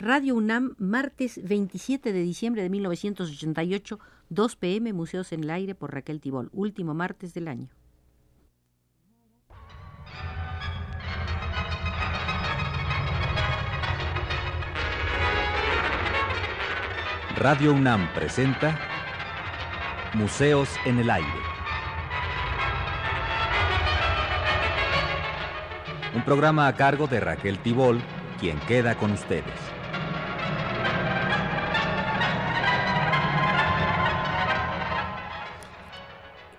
Radio UNAM, martes 27 de diciembre de 1988, 2 pm, Museos en el Aire por Raquel Tibol, último martes del año. Radio UNAM presenta Museos en el Aire. Un programa a cargo de Raquel Tibol, quien queda con ustedes.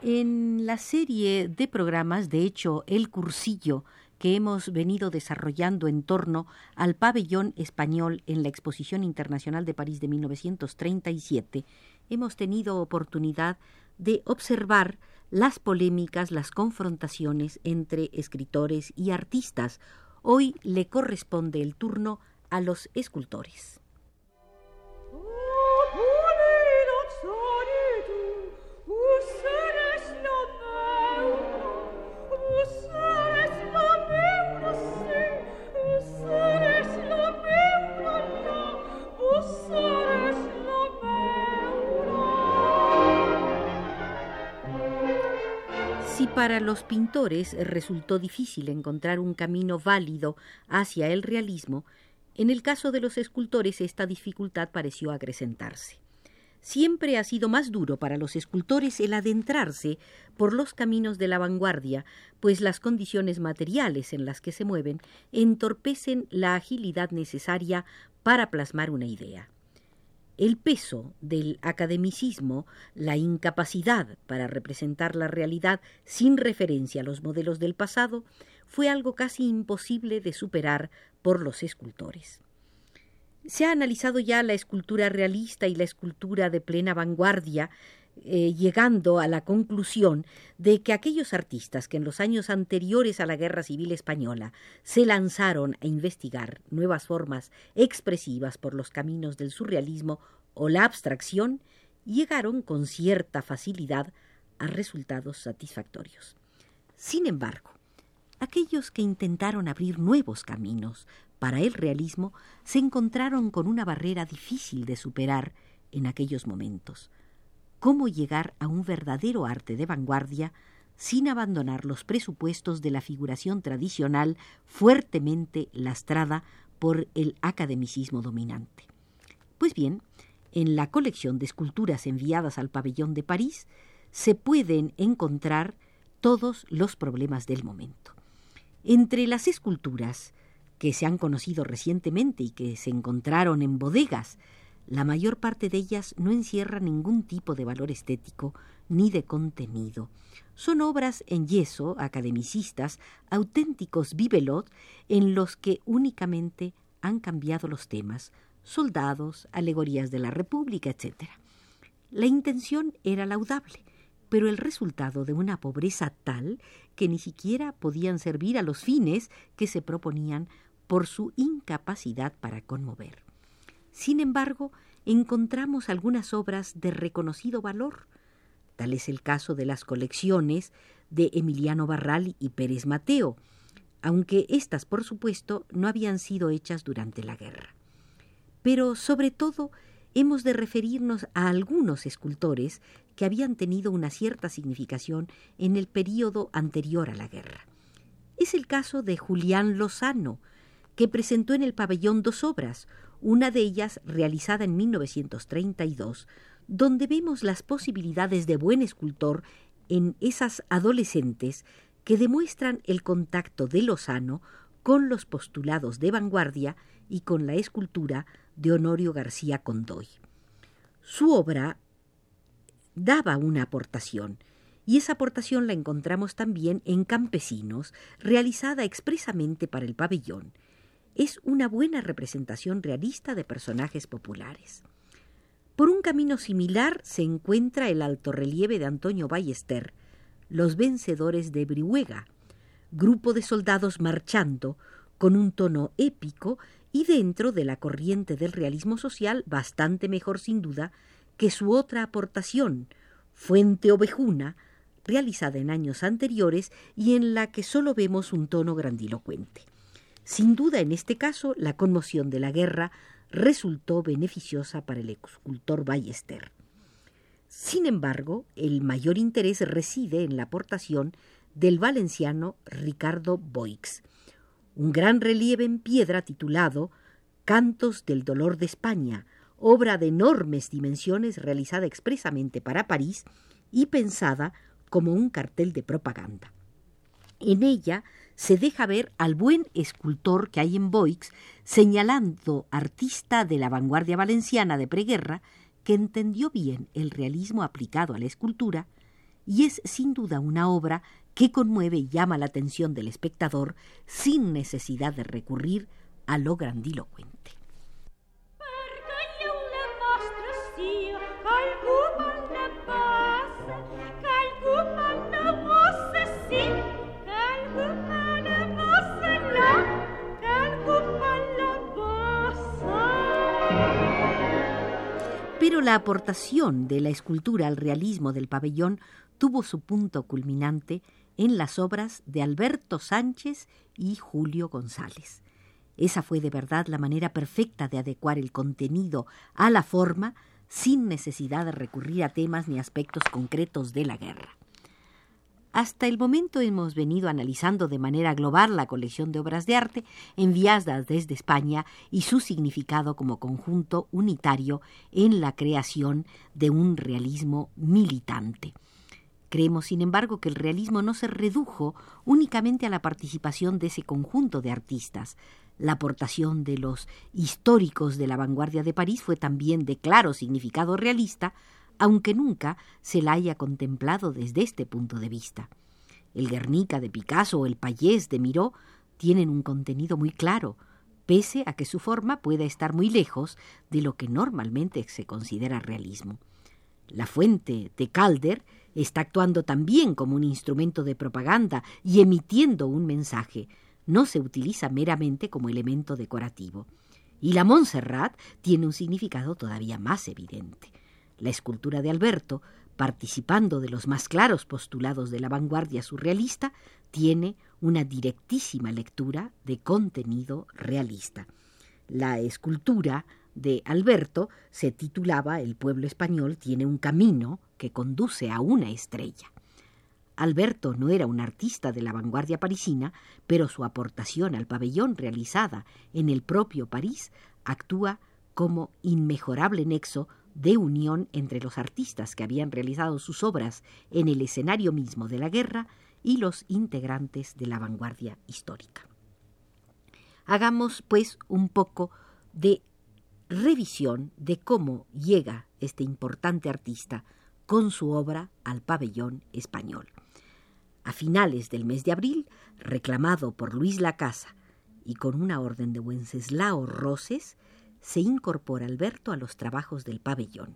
En la serie de programas, de hecho, El Cursillo, que hemos venido desarrollando en torno al pabellón español en la Exposición Internacional de París de 1937, hemos tenido oportunidad de observar las polémicas, las confrontaciones entre escritores y artistas. Hoy le corresponde el turno a los escultores. Si para los pintores resultó difícil encontrar un camino válido hacia el realismo, en el caso de los escultores esta dificultad pareció acrecentarse. Siempre ha sido más duro para los escultores el adentrarse por los caminos de la vanguardia, pues las condiciones materiales en las que se mueven entorpecen la agilidad necesaria para plasmar una idea. El peso del academicismo, la incapacidad para representar la realidad sin referencia a los modelos del pasado, fue algo casi imposible de superar por los escultores. Se ha analizado ya la escultura realista y la escultura de plena vanguardia, eh, llegando a la conclusión de que aquellos artistas que en los años anteriores a la Guerra Civil Española se lanzaron a investigar nuevas formas expresivas por los caminos del surrealismo o la abstracción, llegaron con cierta facilidad a resultados satisfactorios. Sin embargo, aquellos que intentaron abrir nuevos caminos para el realismo se encontraron con una barrera difícil de superar en aquellos momentos cómo llegar a un verdadero arte de vanguardia sin abandonar los presupuestos de la figuración tradicional fuertemente lastrada por el academicismo dominante. Pues bien, en la colección de esculturas enviadas al pabellón de París se pueden encontrar todos los problemas del momento. Entre las esculturas que se han conocido recientemente y que se encontraron en bodegas la mayor parte de ellas no encierra ningún tipo de valor estético ni de contenido. Son obras en yeso, academicistas, auténticos bibelot, en los que únicamente han cambiado los temas, soldados, alegorías de la República, etc. La intención era laudable, pero el resultado de una pobreza tal que ni siquiera podían servir a los fines que se proponían por su incapacidad para conmover. Sin embargo, encontramos algunas obras de reconocido valor. Tal es el caso de las colecciones de Emiliano Barral y Pérez Mateo, aunque éstas, por supuesto, no habían sido hechas durante la guerra. Pero, sobre todo, hemos de referirnos a algunos escultores que habían tenido una cierta significación en el período anterior a la guerra. Es el caso de Julián Lozano, que presentó en el pabellón dos obras, una de ellas realizada en 1932, donde vemos las posibilidades de buen escultor en esas adolescentes que demuestran el contacto de Lozano con los postulados de vanguardia y con la escultura de Honorio García Condoy. Su obra daba una aportación, y esa aportación la encontramos también en Campesinos, realizada expresamente para el pabellón, es una buena representación realista de personajes populares. Por un camino similar se encuentra el altorrelieve de Antonio Ballester, Los vencedores de Brihuega, grupo de soldados marchando con un tono épico y dentro de la corriente del realismo social bastante mejor sin duda que su otra aportación, Fuente Ovejuna, realizada en años anteriores y en la que solo vemos un tono grandilocuente. Sin duda, en este caso, la conmoción de la guerra resultó beneficiosa para el escultor Ballester. Sin embargo, el mayor interés reside en la aportación del valenciano Ricardo Boix, un gran relieve en piedra titulado Cantos del Dolor de España, obra de enormes dimensiones realizada expresamente para París y pensada como un cartel de propaganda. En ella se deja ver al buen escultor que hay en Boix, señalando artista de la vanguardia valenciana de preguerra, que entendió bien el realismo aplicado a la escultura, y es sin duda una obra que conmueve y llama la atención del espectador sin necesidad de recurrir a lo grandilocuente. La aportación de la escultura al realismo del pabellón tuvo su punto culminante en las obras de Alberto Sánchez y Julio González. Esa fue de verdad la manera perfecta de adecuar el contenido a la forma sin necesidad de recurrir a temas ni aspectos concretos de la guerra. Hasta el momento hemos venido analizando de manera global la colección de obras de arte enviadas desde España y su significado como conjunto unitario en la creación de un realismo militante. Creemos, sin embargo, que el realismo no se redujo únicamente a la participación de ese conjunto de artistas. La aportación de los históricos de la vanguardia de París fue también de claro significado realista, aunque nunca se la haya contemplado desde este punto de vista. El Guernica de Picasso o el Payés de Miró tienen un contenido muy claro, pese a que su forma pueda estar muy lejos de lo que normalmente se considera realismo. La fuente de Calder está actuando también como un instrumento de propaganda y emitiendo un mensaje. No se utiliza meramente como elemento decorativo. Y la Montserrat tiene un significado todavía más evidente. La escultura de Alberto, participando de los más claros postulados de la vanguardia surrealista, tiene una directísima lectura de contenido realista. La escultura de Alberto se titulaba El pueblo español tiene un camino que conduce a una estrella. Alberto no era un artista de la vanguardia parisina, pero su aportación al pabellón realizada en el propio París actúa como inmejorable nexo de unión entre los artistas que habían realizado sus obras en el escenario mismo de la guerra y los integrantes de la vanguardia histórica. Hagamos, pues, un poco de revisión de cómo llega este importante artista con su obra al pabellón español. A finales del mes de abril, reclamado por Luis Lacasa y con una orden de Wenceslao Roses, se incorpora Alberto a los trabajos del pabellón.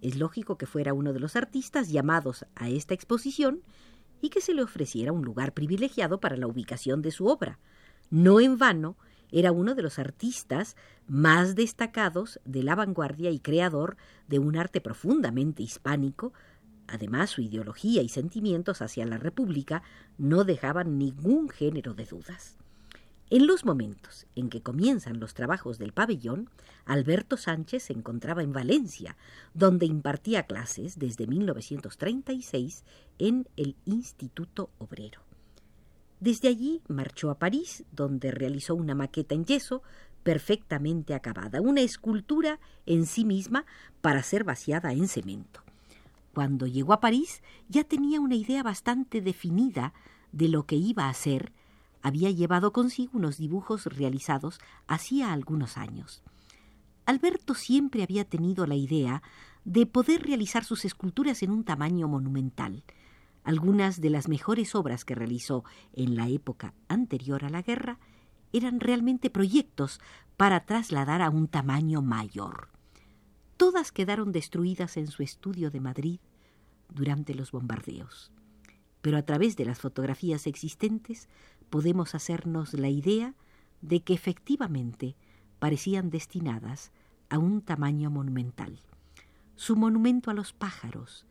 Es lógico que fuera uno de los artistas llamados a esta exposición y que se le ofreciera un lugar privilegiado para la ubicación de su obra. No en vano, era uno de los artistas más destacados de la vanguardia y creador de un arte profundamente hispánico. Además, su ideología y sentimientos hacia la República no dejaban ningún género de dudas. En los momentos en que comienzan los trabajos del pabellón, Alberto Sánchez se encontraba en Valencia, donde impartía clases desde 1936 en el Instituto Obrero. Desde allí marchó a París, donde realizó una maqueta en yeso perfectamente acabada, una escultura en sí misma para ser vaciada en cemento. Cuando llegó a París ya tenía una idea bastante definida de lo que iba a ser había llevado consigo unos dibujos realizados hacía algunos años. Alberto siempre había tenido la idea de poder realizar sus esculturas en un tamaño monumental. Algunas de las mejores obras que realizó en la época anterior a la guerra eran realmente proyectos para trasladar a un tamaño mayor. Todas quedaron destruidas en su estudio de Madrid durante los bombardeos. Pero a través de las fotografías existentes podemos hacernos la idea de que efectivamente parecían destinadas a un tamaño monumental. Su monumento a los pájaros,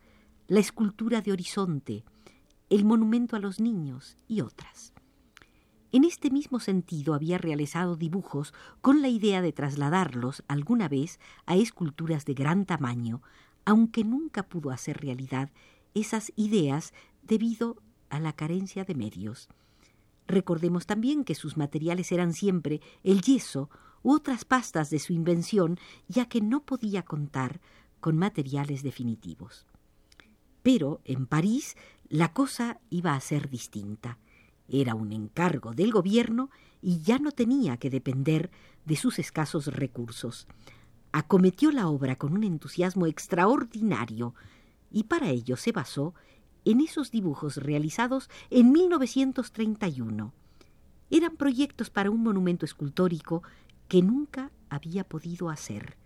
la escultura de horizonte, el monumento a los niños y otras. En este mismo sentido había realizado dibujos con la idea de trasladarlos alguna vez a esculturas de gran tamaño, aunque nunca pudo hacer realidad esas ideas debido a la carencia de medios. Recordemos también que sus materiales eran siempre el yeso u otras pastas de su invención, ya que no podía contar con materiales definitivos. Pero en París la cosa iba a ser distinta. Era un encargo del gobierno y ya no tenía que depender de sus escasos recursos. Acometió la obra con un entusiasmo extraordinario y para ello se basó en esos dibujos realizados en 1931. Eran proyectos para un monumento escultórico que nunca había podido hacer.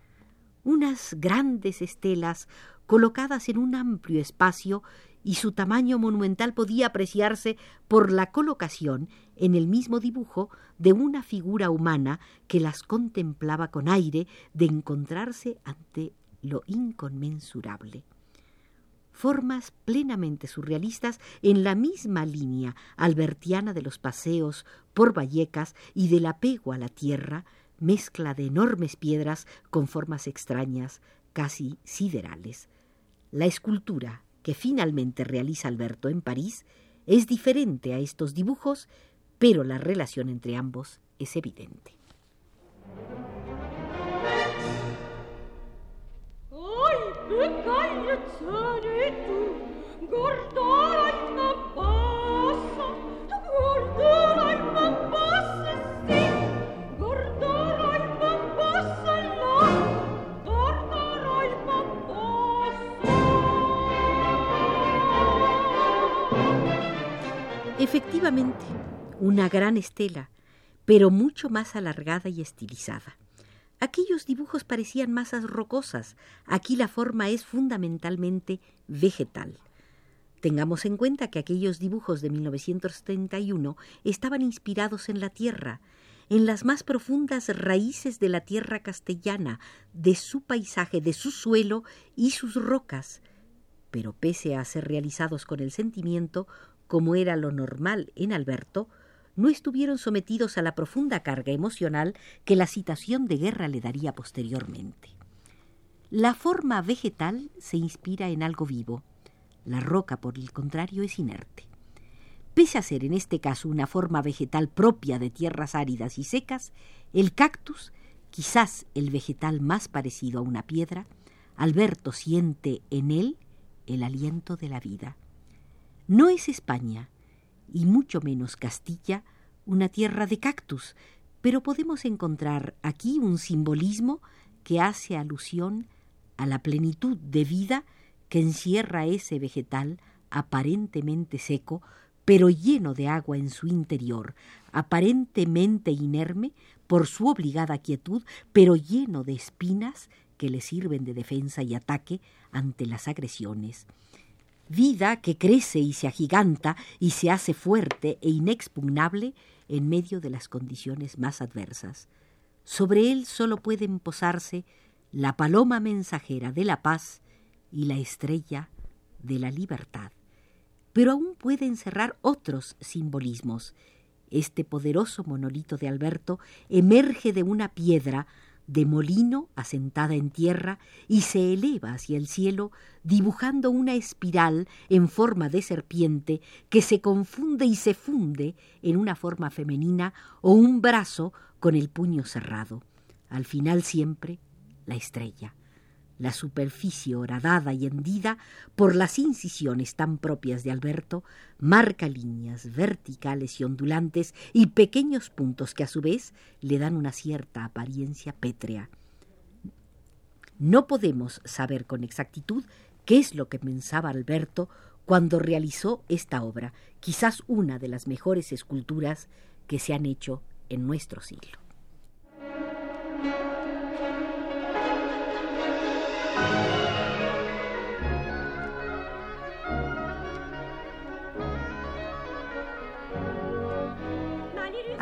Unas grandes estelas colocadas en un amplio espacio y su tamaño monumental podía apreciarse por la colocación en el mismo dibujo de una figura humana que las contemplaba con aire de encontrarse ante lo inconmensurable. Formas plenamente surrealistas en la misma línea albertiana de los paseos por Vallecas y del apego a la tierra, mezcla de enormes piedras con formas extrañas, casi siderales. La escultura que finalmente realiza Alberto en París es diferente a estos dibujos, pero la relación entre ambos es evidente. Efectivamente, una gran estela, pero mucho más alargada y estilizada. Aquellos dibujos parecían masas rocosas, aquí la forma es fundamentalmente vegetal. Tengamos en cuenta que aquellos dibujos de 1931 estaban inspirados en la tierra, en las más profundas raíces de la tierra castellana, de su paisaje, de su suelo y sus rocas, pero pese a ser realizados con el sentimiento, como era lo normal en Alberto, no estuvieron sometidos a la profunda carga emocional que la situación de guerra le daría posteriormente. La forma vegetal se inspira en algo vivo, la roca, por el contrario, es inerte. Pese a ser en este caso una forma vegetal propia de tierras áridas y secas, el cactus, quizás el vegetal más parecido a una piedra, Alberto siente en él el aliento de la vida. No es España, y mucho menos Castilla, una tierra de cactus, pero podemos encontrar aquí un simbolismo que hace alusión a la plenitud de vida que encierra ese vegetal aparentemente seco, pero lleno de agua en su interior, aparentemente inerme por su obligada quietud, pero lleno de espinas que le sirven de defensa y ataque ante las agresiones vida que crece y se agiganta y se hace fuerte e inexpugnable en medio de las condiciones más adversas. Sobre él sólo pueden posarse la paloma mensajera de la paz y la estrella de la libertad. Pero aún puede encerrar otros simbolismos. Este poderoso monolito de Alberto emerge de una piedra de molino asentada en tierra y se eleva hacia el cielo dibujando una espiral en forma de serpiente que se confunde y se funde en una forma femenina o un brazo con el puño cerrado. Al final siempre la estrella la superficie horadada y hendida por las incisiones tan propias de Alberto marca líneas verticales y ondulantes y pequeños puntos que a su vez le dan una cierta apariencia pétrea. No podemos saber con exactitud qué es lo que pensaba Alberto cuando realizó esta obra, quizás una de las mejores esculturas que se han hecho en nuestro siglo.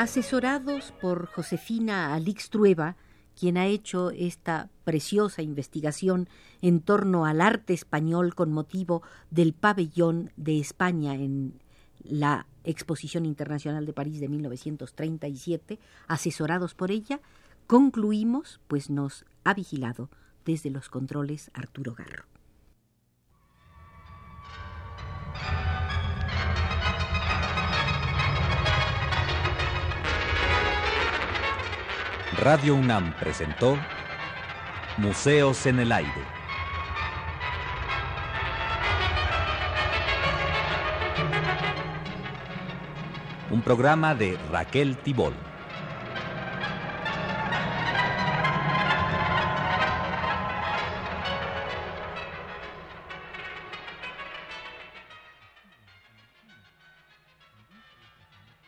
Asesorados por Josefina Alix Trueba, quien ha hecho esta preciosa investigación en torno al arte español con motivo del pabellón de España en la Exposición Internacional de París de 1937, asesorados por ella, concluimos, pues nos ha vigilado desde los controles Arturo Garro. Radio UNAM presentó Museos en el Aire. Un programa de Raquel Tibol.